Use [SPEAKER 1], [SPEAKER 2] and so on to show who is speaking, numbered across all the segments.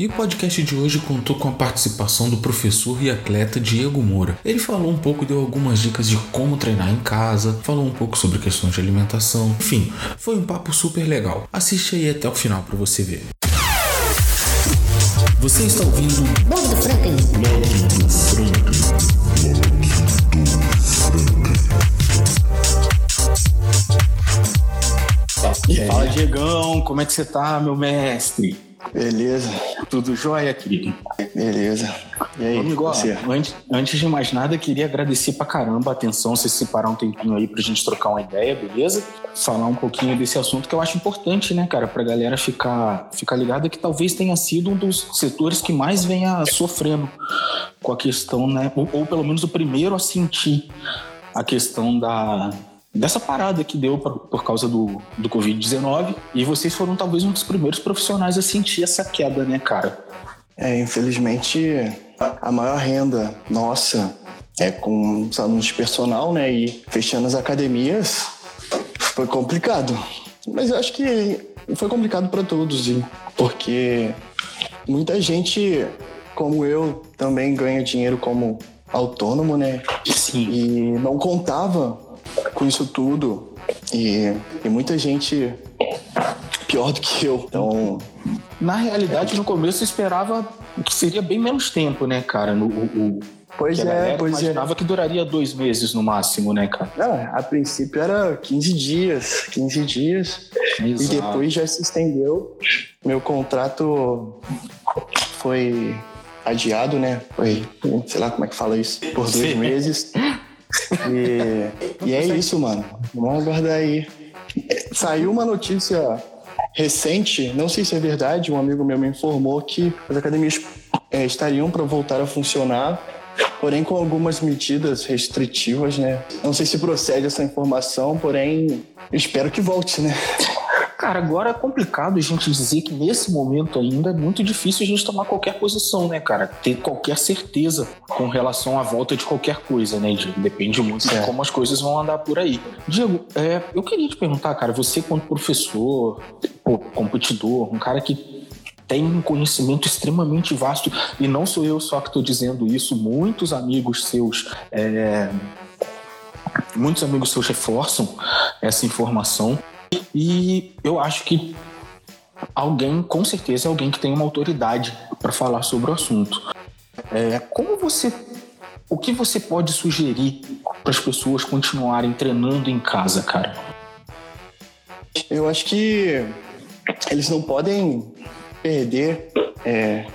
[SPEAKER 1] E o podcast de hoje contou com a participação do professor e atleta Diego Moura. Ele falou um pouco, deu algumas dicas de como treinar em casa, falou um pouco sobre questões de alimentação. Enfim, foi um papo super legal. Assiste aí até o final para você ver. Você está ouvindo
[SPEAKER 2] Blog do.
[SPEAKER 1] Blog do Franklin.
[SPEAKER 3] Fala, Diegão, como é que você tá, meu mestre?
[SPEAKER 4] Beleza,
[SPEAKER 3] Tudo jóia, querido?
[SPEAKER 4] beleza. E aí,
[SPEAKER 3] Amigo,
[SPEAKER 4] você?
[SPEAKER 3] antes, antes de mais nada, queria agradecer pra caramba a atenção, você separar um tempinho aí pra gente trocar uma ideia, beleza? Falar um pouquinho desse assunto que eu acho importante, né, cara, pra galera ficar, ficar ligada que talvez tenha sido um dos setores que mais venha sofrendo com a questão, né, ou, ou pelo menos o primeiro a sentir a questão da, dessa parada que deu por, por causa do, do Covid-19 e vocês foram talvez um dos primeiros profissionais a sentir essa queda, né, cara?
[SPEAKER 4] É, infelizmente, a maior renda nossa é com os alunos de personal, né? E fechando as academias foi complicado. Mas eu acho que foi complicado para todos, porque muita gente, como eu, também ganha dinheiro como autônomo, né?
[SPEAKER 3] Sim.
[SPEAKER 4] e não contava com isso tudo. E, e muita gente pior do que eu. Então,
[SPEAKER 3] Na realidade, no começo eu esperava que seria bem menos tempo, né, cara? No, o, o-
[SPEAKER 4] pois
[SPEAKER 3] que
[SPEAKER 4] é, pois é.
[SPEAKER 3] imaginava que duraria dois meses no máximo, né, cara?
[SPEAKER 4] Não, a princípio era 15 dias, 15 dias. E
[SPEAKER 3] Exato.
[SPEAKER 4] depois já se estendeu. Meu contrato foi adiado, né? Foi, sei lá como é que fala isso, por dois
[SPEAKER 3] Sim.
[SPEAKER 4] meses. E, e é isso, mano. Vamos aguardar aí. Saiu uma notícia recente, não sei se é verdade, um amigo meu me informou que as academias eh, estariam para voltar a funcionar, porém com algumas medidas restritivas, né? Não sei se procede essa informação, porém espero que volte, né?
[SPEAKER 3] Cara, agora é complicado a gente dizer que nesse momento ainda é muito difícil a gente tomar qualquer posição, né, cara? Ter qualquer certeza com relação à volta de qualquer coisa, né, Diego? Depende muito de
[SPEAKER 4] É.
[SPEAKER 3] como as coisas vão andar por aí. Diego, é, eu queria te perguntar, cara, você quanto professor, pô, competidor, um cara que tem um conhecimento extremamente vasto, e não sou eu só que estou dizendo isso, muitos amigos seus. é, muitos amigos seus reforçam essa informação. E eu acho que alguém, com certeza, é alguém que tem uma autoridade para falar sobre o assunto. É, como você. O que você pode sugerir para as pessoas continuarem treinando em casa, cara?
[SPEAKER 4] Eu acho que eles não podem perder é,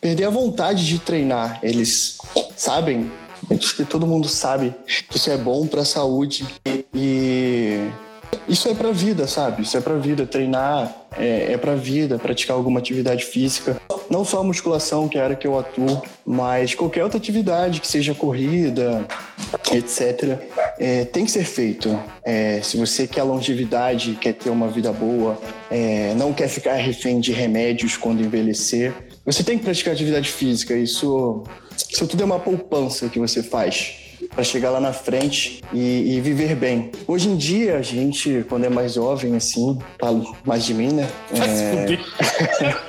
[SPEAKER 4] perder a vontade de treinar. Eles sabem, acho que todo mundo sabe que isso é bom para a saúde e isso é pra vida, sabe? Isso é pra vida. Treinar é, é pra vida, praticar alguma atividade física. Não só a musculação, que é a área que eu atuo, mas qualquer outra atividade, que seja corrida, etc., é, tem que ser feito. É, se você quer longevidade, quer ter uma vida boa, é, não quer ficar refém de remédios quando envelhecer, você tem que praticar atividade física. Isso, isso tudo é uma poupança que você faz para chegar lá na frente e, e viver bem. Hoje em dia, a gente, quando é mais jovem, assim, falo mais de mim, né?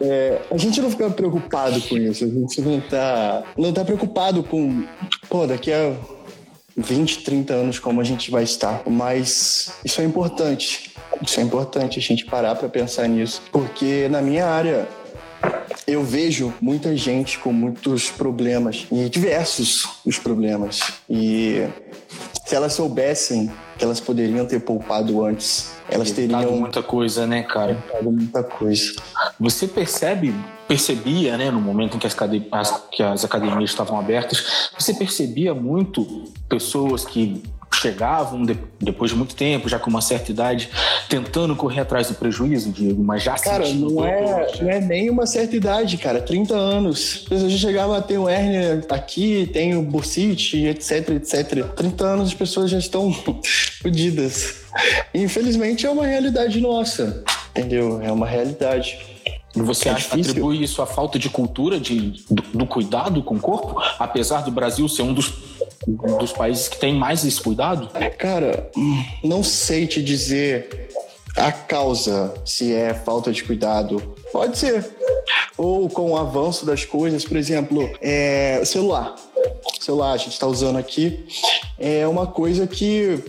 [SPEAKER 4] É, a gente não fica preocupado com isso. A gente não tá, não tá preocupado com, pô, daqui a 20, 30 anos como a gente vai estar. Mas isso é importante. Isso é importante a gente parar para pensar nisso. Porque na minha área, eu vejo muita gente com muitos problemas e diversos os problemas. E se elas soubessem que elas poderiam ter poupado antes, elas
[SPEAKER 3] Evitado
[SPEAKER 4] teriam
[SPEAKER 3] muita coisa, né, cara?
[SPEAKER 4] poupado muita coisa.
[SPEAKER 3] Você percebe, percebia, né, no momento em que as, as- que as academias estavam abertas, você percebia muito pessoas que chegavam de- depois de muito tempo, já com uma certa idade, tentando correr atrás do prejuízo, Diego, mas já
[SPEAKER 4] Cara, não é,
[SPEAKER 3] dor.
[SPEAKER 4] não é nem uma certa idade, cara. 30 anos. As pessoas chegavam a ter um hérnia aqui, tem o bursite, etc, etc. 30 anos as pessoas já estão fodidas. Infelizmente é uma realidade nossa, entendeu? É uma realidade.
[SPEAKER 3] E você
[SPEAKER 4] É
[SPEAKER 3] atribui isso à falta de cultura de, do, do cuidado com o corpo, apesar do Brasil ser um dos, dos países que tem mais esse cuidado?
[SPEAKER 4] Cara, não sei te dizer a causa, se é falta de cuidado Pode ser. Ou com o avanço das coisas, por exemplo, é, celular. Celular, a gente está usando aqui, é uma coisa que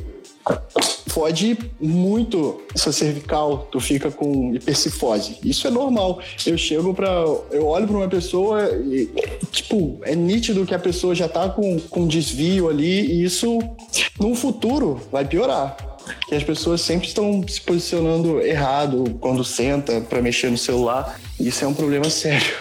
[SPEAKER 4] fode muito sua cervical, tu fica com hipercifose. Isso é normal. Eu chego para, eu olho para uma pessoa e tipo, é nítido que a pessoa já tá com com desvio ali e isso no futuro vai piorar. Que as pessoas sempre estão se posicionando errado quando senta para mexer no celular. Isso é um problema sério.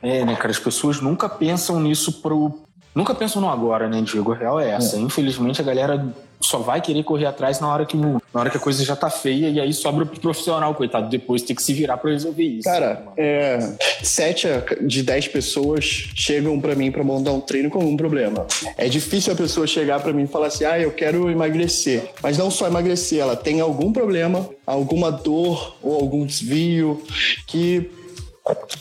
[SPEAKER 3] É, né, cara? As pessoas nunca pensam nisso pro. Nunca pensam no agora, né, Diego? A real é essa. É. Infelizmente, a galera só vai querer correr atrás na hora que na hora que a coisa já tá feia e aí sobra pro profissional, coitado, depois tem que se virar para resolver isso.
[SPEAKER 4] Cara, é, sete de dez pessoas chegam para mim para montar um treino com um problema. É difícil a pessoa chegar para mim e falar assim: "Ah, eu quero emagrecer". Mas não só emagrecer, ela tem algum problema, alguma dor ou algum desvio que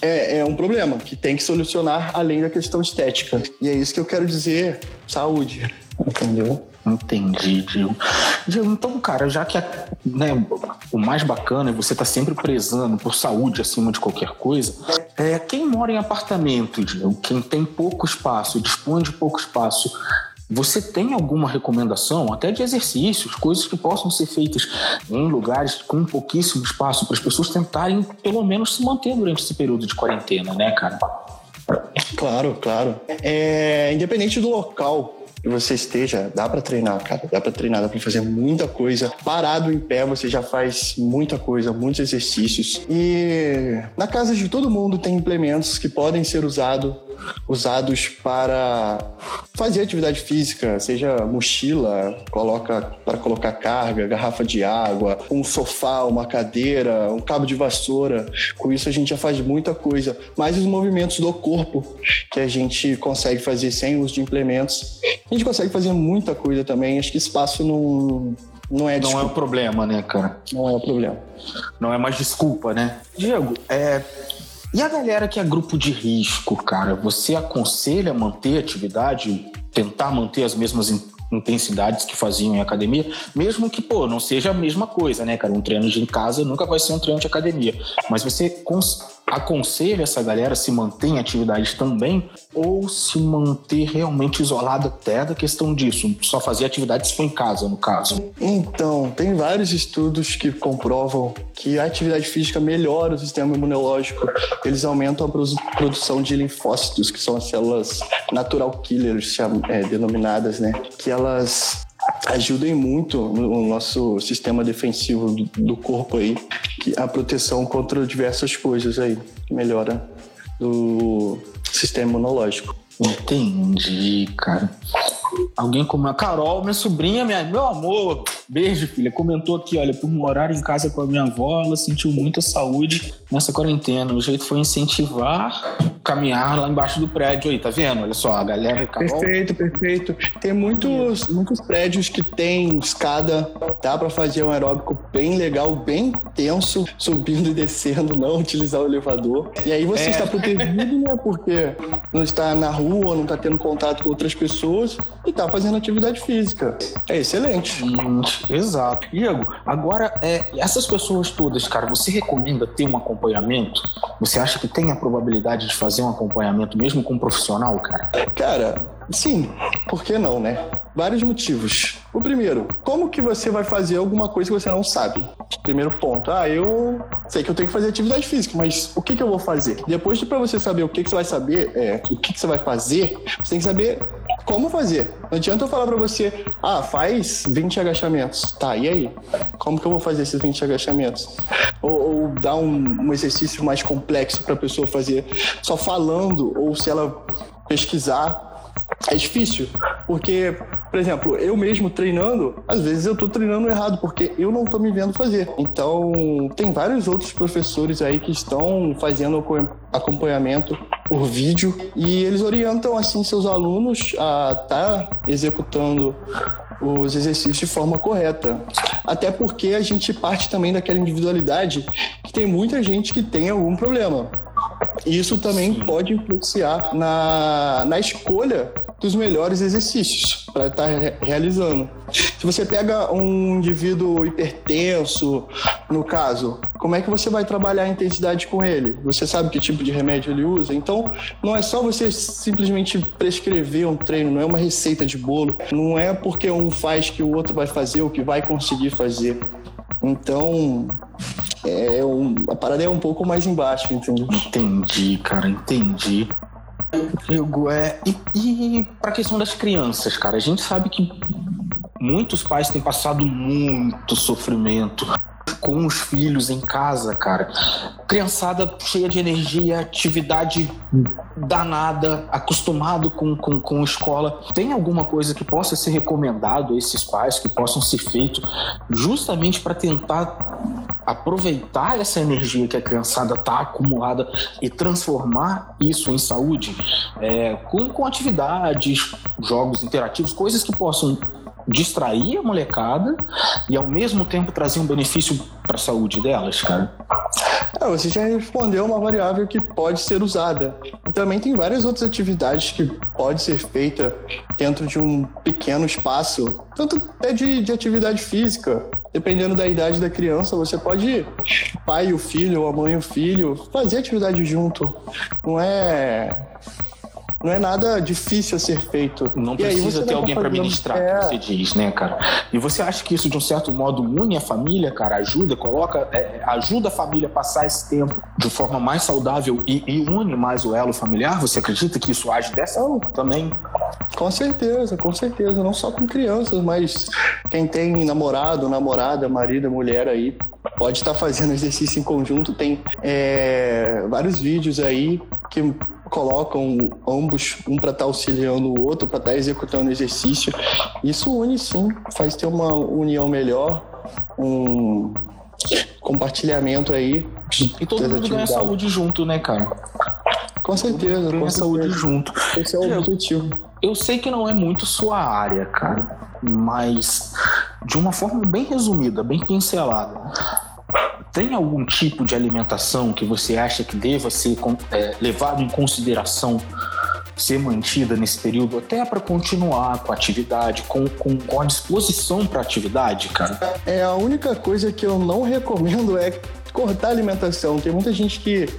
[SPEAKER 4] é, é, um problema que tem que solucionar além da questão estética. E é isso que eu quero dizer: saúde. Entendeu?
[SPEAKER 3] Entendi, Diego. Diego, então, cara, já que né, o mais bacana é você estar tá sempre prezando por saúde acima de qualquer coisa, é, quem mora em apartamento, Diego, quem tem pouco espaço, dispõe de pouco espaço, você tem alguma recomendação, até de exercícios, coisas que possam ser feitas em lugares com pouquíssimo espaço, para as pessoas tentarem, pelo menos, se manter durante esse período de quarentena, né, cara?
[SPEAKER 4] Claro, claro. É, independente do local que você esteja, dá para treinar, cara. Dá para treinar, dá para fazer muita coisa. Parado em pé, você já faz muita coisa, muitos exercícios. E na casa de todo mundo tem implementos que podem ser usados usados para fazer atividade física, seja mochila, coloca para colocar carga, garrafa de água, um sofá, uma cadeira, um cabo de vassoura. Com isso a gente já faz muita coisa. Mais os movimentos do corpo que a gente consegue fazer sem uso de implementos. A gente consegue fazer muita coisa também. Acho que espaço não não é
[SPEAKER 3] desculpa. Não é o problema, né, cara?
[SPEAKER 4] Não é o problema.
[SPEAKER 3] Não é mais desculpa, né? Diego, é, e a galera que é grupo de risco, cara, você aconselha manter atividade, tentar manter as mesmas intensidades que faziam em academia, mesmo que, pô, não seja a mesma coisa, né, cara? Um treino de em casa nunca vai ser um treino de academia. Mas você aconselha essa galera a se manter em atividade também ou se manter realmente isolado até da questão disso? Só fazer atividade se em casa, no caso?
[SPEAKER 4] Então, tem vários estudos que comprovam que a atividade física melhora o sistema imunológico. Eles aumentam a produção de linfócitos, que são as células natural killers, é, denominadas, né? Que elas ajudem muito no nosso sistema defensivo do, corpo aí, a proteção contra diversas coisas aí, que melhora o sistema imunológico.
[SPEAKER 3] Entendi, cara. Alguém como a Carol, minha sobrinha, minha, meu amor, beijo, filha, comentou aqui, olha, por morar em casa com a minha avó, ela sentiu muita saúde nessa quarentena. O jeito foi incentivar caminhar lá embaixo do prédio aí, tá vendo? Olha só, a galera.
[SPEAKER 4] Carol... Perfeito, perfeito. Tem muitos, muitos prédios que tem escada, dá para fazer um aeróbico bem legal, bem tenso, subindo e descendo, não utilizar o elevador. E aí você é. está protegido, né? Porque não está na rua, não está tendo contato com outras pessoas e tá fazendo atividade física. É excelente.
[SPEAKER 3] Hum, exato. Diego, agora, é, essas pessoas todas, cara, você recomenda ter um acompanhamento? Você acha que tem a probabilidade de fazer um acompanhamento mesmo com um profissional, cara?
[SPEAKER 4] Cara, sim. Por que não, né? Vários motivos. O primeiro, como que você vai fazer alguma coisa que você não sabe? Primeiro ponto. Ah, eu sei que eu tenho que fazer atividade física, mas o que, que eu vou fazer? Depois de para você saber o que, que você vai saber, é, o que, que você vai fazer, você tem que saber como fazer. Não adianta eu falar para você, ah, faz 20 agachamentos. Tá, e aí? Como que eu vou fazer esses 20 agachamentos? Ou, ou dar um, um exercício mais complexo para a pessoa fazer só falando, ou se ela pesquisar é difícil, porque, por exemplo, eu mesmo treinando, às vezes eu tô treinando errado, porque eu não tô me vendo fazer. Então, tem vários outros professores aí que estão fazendo acompanhamento por vídeo e eles orientam, assim, seus alunos a estar tá executando os exercícios de forma correta. Até porque a gente parte também daquela individualidade que tem muita gente que tem algum problema. Isso também Sim. pode influenciar na, na escolha dos melhores exercícios para estar tá realizando. Se você pega um indivíduo hipertenso, no caso, como é que você vai trabalhar a intensidade com ele? Você sabe que tipo de remédio ele usa? Então, não é só você simplesmente prescrever um treino, não é uma receita de bolo, não é porque um faz que o outro vai fazer ou que vai conseguir fazer. Então, é um, a parada é um pouco mais embaixo, entendeu?
[SPEAKER 3] Entendi, cara, entendi. Hugo, é, e, e para a questão das crianças, cara, a gente sabe que muitos pais têm passado muito sofrimento com os filhos em casa, cara. Criançada cheia de energia, atividade danada, acostumado com, com, com escola. Tem alguma coisa que possa ser recomendado a esses pais, que possam ser feito justamente para tentar aproveitar essa energia que a criançada está acumulada e transformar isso em saúde é, com, com atividades, jogos interativos, coisas que possam distrair a molecada e ao mesmo tempo trazer um benefício para a saúde delas, cara?
[SPEAKER 4] É, você já respondeu uma variável que pode ser usada. E também tem várias outras atividades que pode ser feita dentro de um pequeno espaço, tanto até de, de atividade física. Dependendo da idade da criança, você pode pai e o filho, ou a mãe e o filho, fazer atividade junto. Não é não é nada difícil a ser feito.
[SPEAKER 3] Não e precisa ter alguém para ministrar, é... você diz, né, cara? E você acha que isso, de um certo modo, une a família, cara? Ajuda, coloca, é, ajuda a família a passar esse tempo de forma mais saudável e, e, une mais o elo familiar? Você acredita que isso age dessa forma também?
[SPEAKER 4] Com certeza, com certeza. Não só com crianças, mas quem tem namorado, namorada, marido, mulher aí, pode estar fazendo exercício em conjunto. Tem é, vários vídeos aí que colocam ambos, um para estar tá auxiliando o outro, para estar tá executando o exercício. Isso une sim, faz ter uma união melhor, um compartilhamento aí.
[SPEAKER 3] E todo mundo ganha saúde junto, né, cara?
[SPEAKER 4] Com certeza,
[SPEAKER 3] ganha
[SPEAKER 4] com
[SPEAKER 3] saúde junto.
[SPEAKER 4] Esse é o objetivo.
[SPEAKER 3] Eu sei que não é muito sua área, cara, mas de uma forma bem resumida, bem pincelada tem algum tipo de alimentação que você acha que deva ser é, levado em consideração ser mantida nesse período até para continuar com a atividade, com, com, com a disposição para atividade, cara?
[SPEAKER 4] É a única coisa que eu não recomendo é cortar a alimentação. Tem muita gente que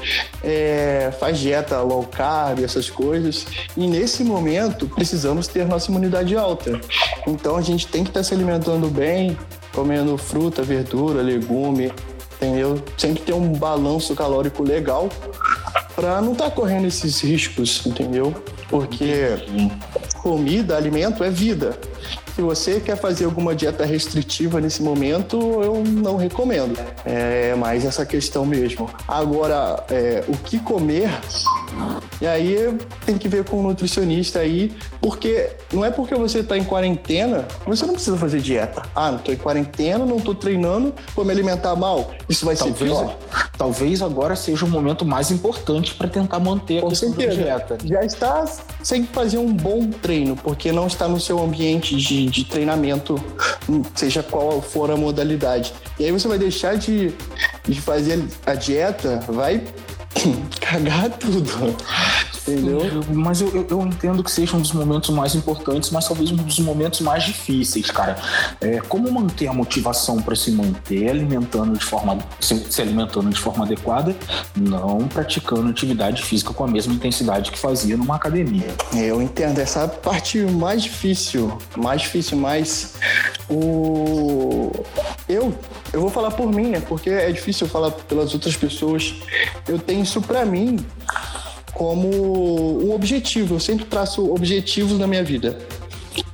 [SPEAKER 4] é, faz dieta low carb, essas coisas, e nesse momento precisamos ter nossa imunidade alta. Então a gente tem que estar tá se alimentando bem, comendo fruta, verdura, legume, entendeu? Sempre ter um balanço calórico legal para não estar tá correndo esses riscos, entendeu? Porque comida, alimento é vida. Se você quer fazer alguma dieta restritiva nesse momento, eu não recomendo. É mais essa questão mesmo. Agora, é, o que comer, e aí tem que ver com o nutricionista aí, porque não é porque você está em quarentena, você não precisa fazer dieta. Ah, não estou em quarentena, não estou treinando, vou me alimentar mal. Isso vai talvez, ser pior.
[SPEAKER 3] Talvez agora seja o momento mais importante para tentar manter a com certeza. dieta.
[SPEAKER 4] Já está sem fazer um bom treino, porque não está no seu ambiente de de, treinamento, seja qual for a modalidade. E aí você vai deixar de, de fazer a dieta, vai cagar tudo. Entendeu?
[SPEAKER 3] Mas eu, eu, eu, entendo que seja um dos momentos mais importantes, mas talvez um dos momentos mais difíceis, cara. É, como manter a motivação para se manter alimentando de forma se, se, alimentando de forma adequada, não praticando atividade física com a mesma intensidade que fazia numa academia.
[SPEAKER 4] Eu entendo essa parte mais difícil, mais difícil, mas o eu eu vou falar por mim, né? Porque é difícil falar pelas outras pessoas. Eu tenho isso para mim como um objetivo. Eu sempre traço objetivos na minha vida.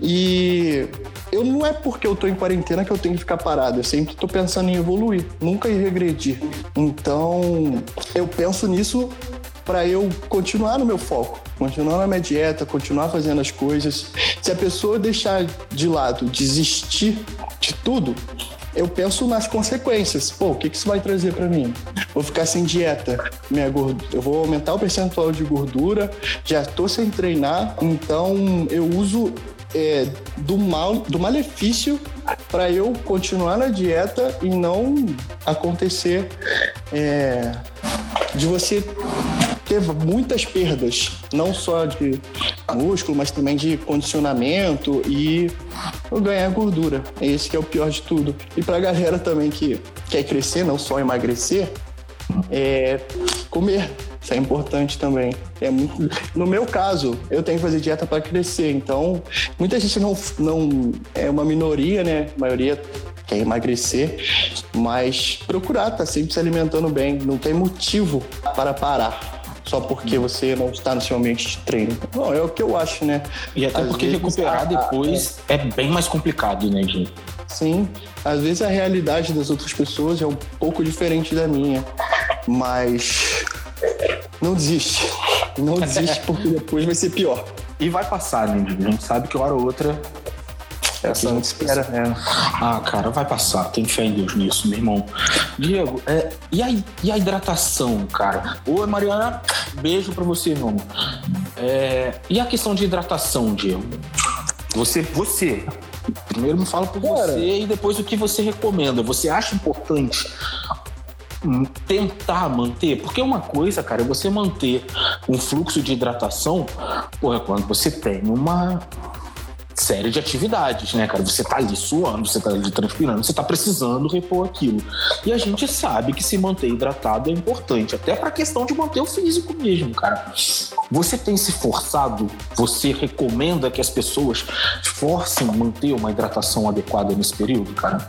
[SPEAKER 4] E eu não é porque eu tô em quarentena que eu tenho que ficar parado. Eu sempre tô pensando em evoluir, nunca em regredir. Então, eu penso nisso para eu continuar no meu foco, continuar na minha dieta, continuar fazendo as coisas. Se a pessoa deixar de lado, desistir de tudo, eu penso nas consequências. Pô, o que, que isso vai trazer para mim? Vou ficar sem dieta, minha gordura, eu vou aumentar o percentual de gordura, já tô sem treinar, então eu uso é, do mal, do malefício para eu continuar na dieta e não acontecer é, de você ter muitas perdas, não só de músculo, mas também de condicionamento e ganhar gordura. Esse que é o pior de tudo. E pra galera também que quer crescer, não só emagrecer, é comer. Isso é importante também. É muito... No meu caso, eu tenho que fazer dieta para crescer. Então, muita gente não, não é uma minoria, né? A maioria quer emagrecer, mas procurar tá sempre se alimentando bem. Não tem motivo para parar só porque você não está no seu ambiente de treino. Bom, é o que eu acho, né?
[SPEAKER 3] E até às porque recuperar depois é... é bem mais complicado, né, gente?
[SPEAKER 4] Sim, às vezes a realidade das outras pessoas é um pouco diferente da minha, mas não desiste. Não desiste porque depois vai ser pior.
[SPEAKER 3] E vai passar, né? A gente sabe que hora ou outra
[SPEAKER 4] essa gente espera, né?
[SPEAKER 3] Ah, cara, vai passar. Tem fé em Deus nisso, meu irmão. Diego, é, e, a, e a hidratação, cara? Oi, Mariana, beijo pra você, irmão. É, e a questão de hidratação, Diego? Você, você. Primeiro me fala por cara. você e depois o que você recomenda. Você acha importante tentar manter, porque uma coisa, cara, é você manter um fluxo de hidratação, porra, quando você tem uma série de atividades, né, cara? Você tá ali suando, você tá ali transpirando, você tá precisando repor aquilo. E a gente sabe que se manter hidratado é importante, até pra questão de manter o físico mesmo, cara. Você tem se forçado, você recomenda que as pessoas forcem manter uma hidratação adequada nesse período, cara?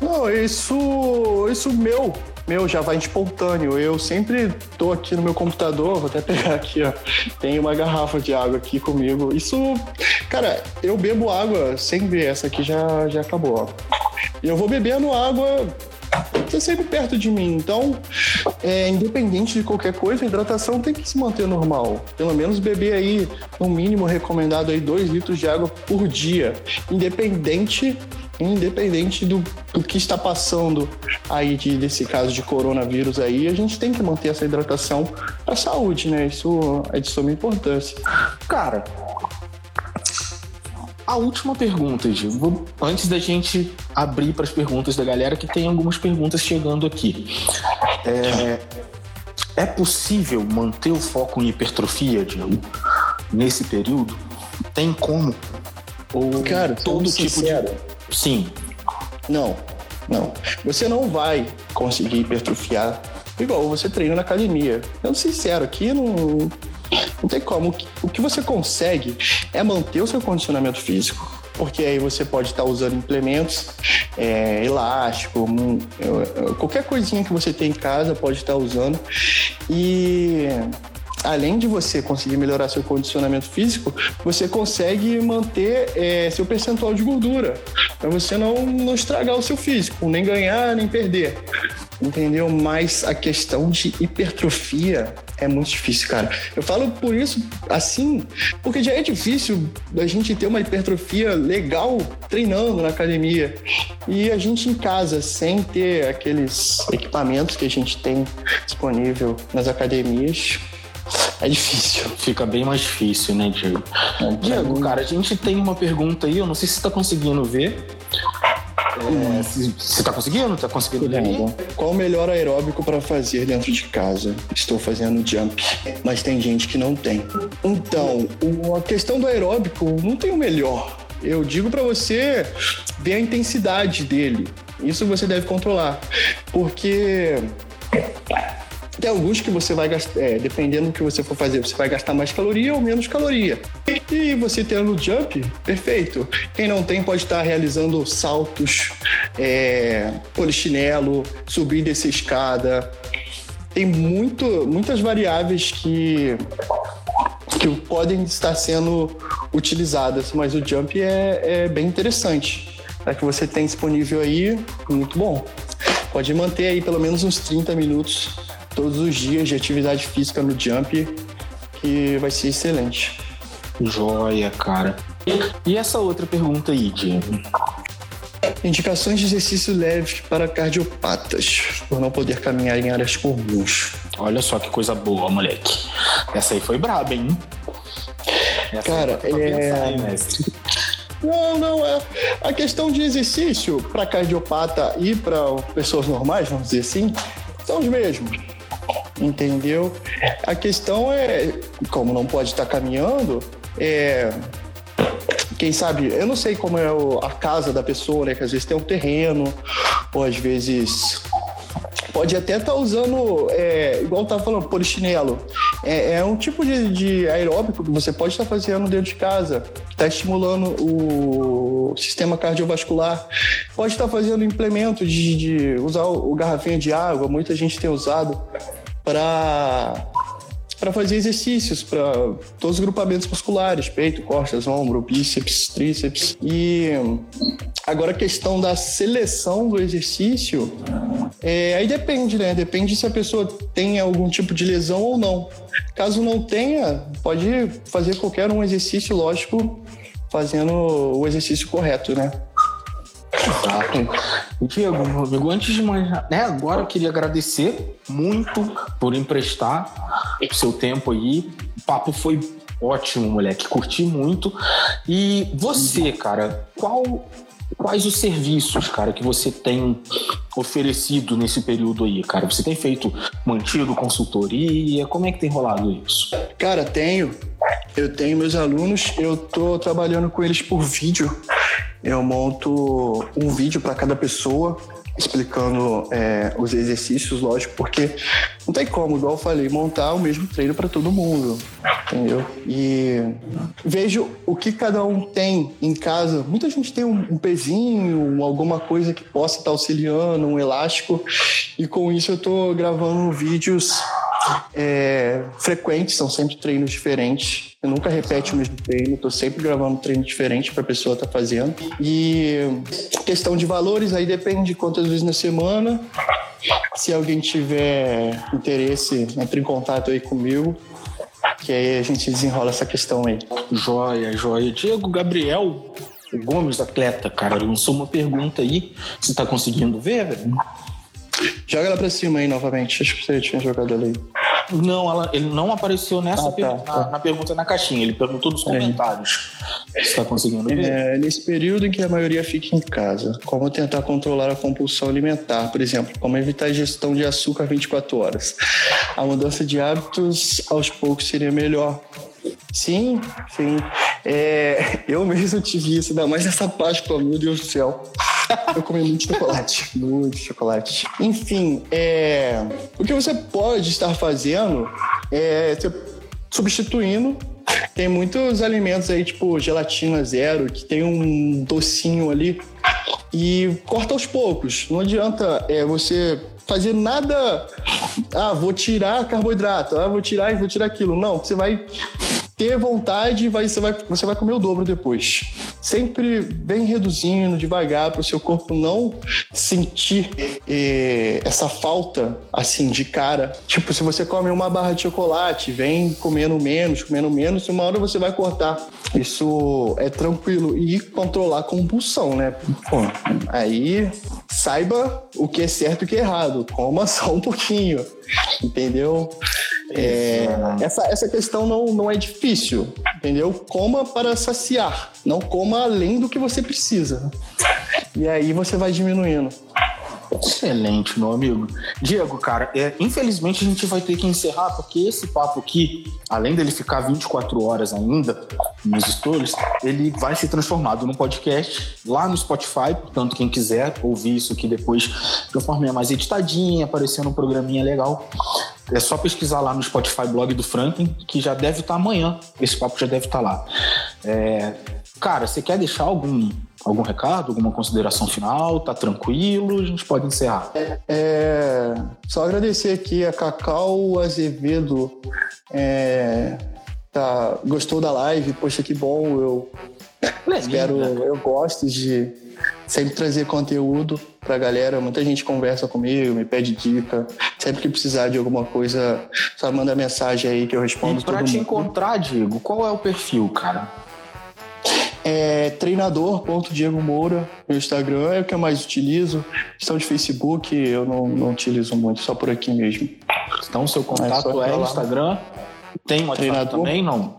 [SPEAKER 4] Não, isso, isso meu, meu já vai espontâneo. Eu sempre tô aqui no meu computador, vou até pegar aqui, ó. Tem uma garrafa de água aqui comigo. Isso, cara, eu bebo água sempre. Essa aqui já, já acabou, ó. E eu vou bebendo água tá sempre perto de mim. Então, é, independente de qualquer coisa, a hidratação tem que se manter normal. Pelo menos beber aí, no mínimo recomendado aí, 2 litros de água por dia. Independente independente do, do que está passando aí de, desse caso de coronavírus aí, a gente tem que manter essa hidratação para a saúde, né? Isso é de suma importância.
[SPEAKER 3] Cara, a última pergunta, Gil, antes da gente abrir para as perguntas da galera, que tem algumas perguntas chegando aqui. É, é possível manter o foco em hipertrofia, Diego, nesse período? Tem como?
[SPEAKER 4] Ou Cara, todo tipo sincero, de
[SPEAKER 3] Sim.
[SPEAKER 4] Não, não. Você não vai conseguir hipertrofiar igual você treina na academia. Eu sincero, aqui não, não tem como. O que você consegue é manter o seu condicionamento físico. Porque aí você pode estar usando implementos, é, elástico, qualquer coisinha que você tem em casa pode estar usando. E além de você conseguir melhorar seu condicionamento físico, você consegue manter é, seu percentual de gordura, para você não, não estragar o seu físico, nem ganhar, nem perder. Entendeu? Mas a questão de hipertrofia é muito difícil, cara. Eu falo por isso assim, porque já é difícil a gente ter uma hipertrofia legal treinando na academia. E a gente em casa, sem ter aqueles equipamentos que a gente tem disponível nas academias, é difícil.
[SPEAKER 3] Fica bem mais difícil, né, Diego? É, Diego, cara, a gente tem uma pergunta aí, eu não sei se você tá conseguindo ver. É, você tá conseguindo? Tá conseguindo ver?
[SPEAKER 4] Qual o melhor aeróbico para fazer dentro de casa? Estou fazendo jump, mas tem gente que não tem. Então, a questão do aeróbico não tem o melhor. Eu digo para você ver a intensidade dele. Isso você deve controlar, porque tem alguns que você vai gastar, é, dependendo do que você for fazer, você vai gastar mais caloria ou menos caloria. E você tendo jump, perfeito. Quem não tem pode estar realizando saltos, é, polichinelo, subir e descer escada. Tem muito, muitas variáveis que, que podem estar sendo utilizadas, mas o jump é, é bem interessante. É que você tem disponível aí, muito bom. Pode manter aí pelo menos uns 30 minutos todos os dias de atividade física no jump, que vai ser excelente.
[SPEAKER 3] Joia, cara. E essa outra pergunta aí, Diego?
[SPEAKER 4] Indicações de exercício leve para cardiopatas, por não poder caminhar em áreas comuns.
[SPEAKER 3] Olha só que coisa boa, moleque. Essa aí foi braba, hein?
[SPEAKER 4] Essa Cara, é. Pensar, hein, mestre? Não, não, é. A questão de exercício para cardiopata e para pessoas normais, vamos dizer assim, são os mesmos entendeu? A questão é, como não pode estar caminhando, é quem sabe, eu não sei como é a casa da pessoa, né? Que às vezes tem um terreno, ou às vezes pode até estar tá usando, é, igual tava falando, polichinelo. É, é um tipo de, de, aeróbico que você pode estar tá fazendo dentro de casa. Está estimulando o sistema cardiovascular. Pode estar tá fazendo implemento de, de usar o, o garrafinho de água. Muita gente tem usado para para fazer exercícios para todos os grupamentos musculares, peito, costas, ombro, bíceps, tríceps. E agora a questão da seleção do exercício, é, aí depende, né? Depende se a pessoa tem algum tipo de lesão ou não. Caso não tenha, pode fazer qualquer um exercício, lógico, fazendo o exercício correto, né?
[SPEAKER 3] Exato. Diego, meu amigo, antes de mais né, agora eu queria agradecer muito por emprestar o seu tempo aí. O papo foi ótimo, moleque. Curti muito. E você, cara, qual quais os serviços, cara, que você tem oferecido nesse período aí, cara? Você tem feito, mantido consultoria? Como é que tem rolado isso?
[SPEAKER 4] Cara, tenho. Eu tenho meus alunos, eu tô trabalhando com eles por vídeo eu monto um vídeo para cada pessoa explicando é, os exercícios, lógico, porque não tem como, igual eu falei, montar o mesmo treino para todo mundo, entendeu? E vejo o que cada um tem em casa. Muita gente tem um, um pezinho, alguma coisa que possa estar auxiliando, um elástico, e com isso eu estou gravando vídeos é, frequentes, são sempre treinos diferentes. Eu nunca repete o mesmo treino, estou sempre gravando um treino diferente para a pessoa estar tá fazendo. E questão de valores, aí depende de quantas vezes na semana. Se alguém tiver interesse, entre em contato aí comigo, que aí a gente desenrola essa questão aí.
[SPEAKER 3] Joia, joia. Diego Gabriel Gomes, atleta, cara, lançou uma pergunta aí. Você está conseguindo ver, velho?
[SPEAKER 4] Joga ela pra cima aí novamente. Acho que você tinha jogado ali.
[SPEAKER 3] Não, ela, ele não apareceu nessa ah, tá, tá. Na, na, pergunta na caixinha. Ele perguntou nos é. comentários. É. Você tá conseguindo ver?
[SPEAKER 4] É, nesse período em que a maioria fica em casa, como tentar controlar a compulsão alimentar, por exemplo, como evitar a ingestão de açúcar 24 horas. A mudança de hábitos aos poucos seria melhor. Sim, sim. É, eu mesmo tive isso, ainda mais nessa Páscoa, meu Deus do céu. Eu comi muito chocolate, muito chocolate. Enfim, é, o que você pode estar fazendo é substituindo tem muitos alimentos aí, tipo gelatina zero, que tem um docinho ali. E corta aos poucos. Não adianta é, você fazer nada. Ah, vou tirar carboidrato. Ah, vou tirar e vou tirar aquilo. Não, você vai ter vontade, vai, você, vai, você vai comer o dobro depois. Sempre bem reduzindo, devagar, para o seu corpo não sentir eh, essa falta assim de cara. Tipo, se você come uma barra de chocolate, vem comendo menos, comendo menos, uma hora você vai cortar. Isso é tranquilo. E controlar a compulsão, né? Pô, aí saiba o que é certo e o que é errado. Coma só um pouquinho. Entendeu? É, essa, essa questão não, não é difícil, entendeu? Coma para saciar, não coma além do que você precisa. E aí você vai diminuindo.
[SPEAKER 3] Excelente, meu amigo. Diego, cara, é, infelizmente a gente vai ter que encerrar, porque esse papo aqui, além dele ficar 24 horas ainda nos stories, ele vai ser transformado num podcast lá no Spotify. Portanto, quem quiser ouvir isso aqui depois de uma forma mais editadinha, aparecendo um programinha legal, é só pesquisar lá no Spotify blog do Franklin, que já deve estar tá amanhã. Esse papo já deve estar tá lá. É, cara, você quer deixar algum, algum recado, alguma consideração final? Tá tranquilo? A gente pode encerrar.
[SPEAKER 4] É, é só agradecer aqui a Cacau Azevedo. É, tá, gostou da live? Poxa, que bom. Eu espero, eu gosto de sempre trazer conteúdo pra galera. Muita gente conversa comigo, me pede dica. Sempre que precisar de alguma coisa, só manda mensagem aí que eu respondo e
[SPEAKER 3] pra te mundo. encontrar, Diego, qual é o perfil, cara?
[SPEAKER 4] É treinador.diego Moura no Instagram, é o que eu mais utilizo. Questão de Facebook, eu não, não utilizo muito, só por aqui mesmo.
[SPEAKER 3] Então, seu contato é, é Instagram? Tem WhatsApp treinador. também, não?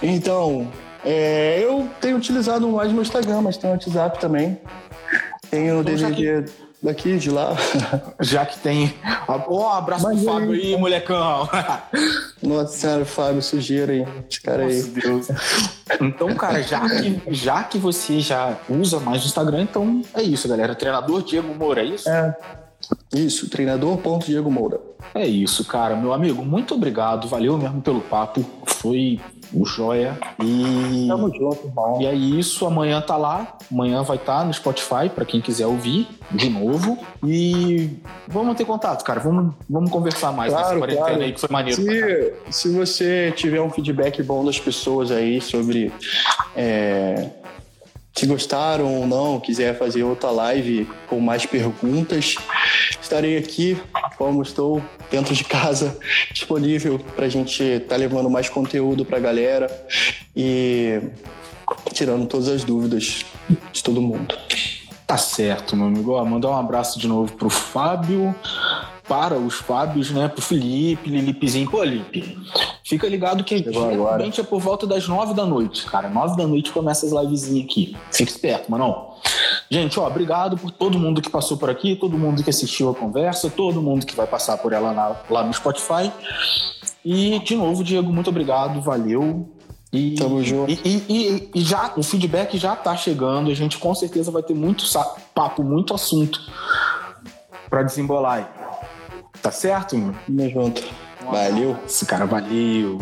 [SPEAKER 4] Então, é, eu tenho utilizado mais meu Instagram, mas tem o WhatsApp também. Tenho o então, DDD. daqui, de lá.
[SPEAKER 3] Já que tem. Ó, oh, abraço Mas pro Fábio aí, molecão.
[SPEAKER 4] Nossa senhora, Fábio, sujeira aí. Esse cara aí. Deus.
[SPEAKER 3] Então, cara, já que, já que você já usa mais o Instagram, então é isso, galera. Treinador Diego Moura, é isso?
[SPEAKER 4] É. Isso, treinador ponto Diego Moura.
[SPEAKER 3] É isso, cara. Meu amigo, muito obrigado. Valeu mesmo pelo papo. Foi o Joia. E.
[SPEAKER 4] Tamo junto, irmão.
[SPEAKER 3] E é isso, amanhã tá lá. Amanhã vai estar tá no Spotify, para quem quiser ouvir de novo. E vamos ter contato, cara. Vamos, vamos conversar mais
[SPEAKER 4] claro,
[SPEAKER 3] nessa
[SPEAKER 4] quarentena claro.
[SPEAKER 3] aí, que foi maneiro.
[SPEAKER 4] Se, se você tiver um feedback bom das pessoas aí sobre. É se gostaram ou não, quiser fazer outra live com mais perguntas, estarei aqui, como estou dentro de casa, disponível para a gente estar tá levando mais conteúdo para a galera e tirando todas as dúvidas de todo mundo.
[SPEAKER 3] Tá certo, meu amigo. Mandar um abraço de novo pro Fábio, para os Fábios, né? Pro Felipe, Lilipezinho. Pô, Lipe, fica ligado que geralmente é por volta das nove da noite, cara. Nove da noite começa as livezinhas aqui. Fica esperto, mano. Gente, ó, obrigado por todo mundo que passou por aqui, todo mundo que assistiu a conversa, todo mundo que vai passar por ela na, lá no Spotify. E, de novo, Diego, muito obrigado, valeu. E,
[SPEAKER 4] Tamo junto.
[SPEAKER 3] E, e, e, já, o feedback já tá chegando, a gente com certeza vai ter muito papo, muito assunto para desembolar aí. Tá certo,
[SPEAKER 4] mano? Tamo junto. Valeu.
[SPEAKER 3] Esse cara valeu.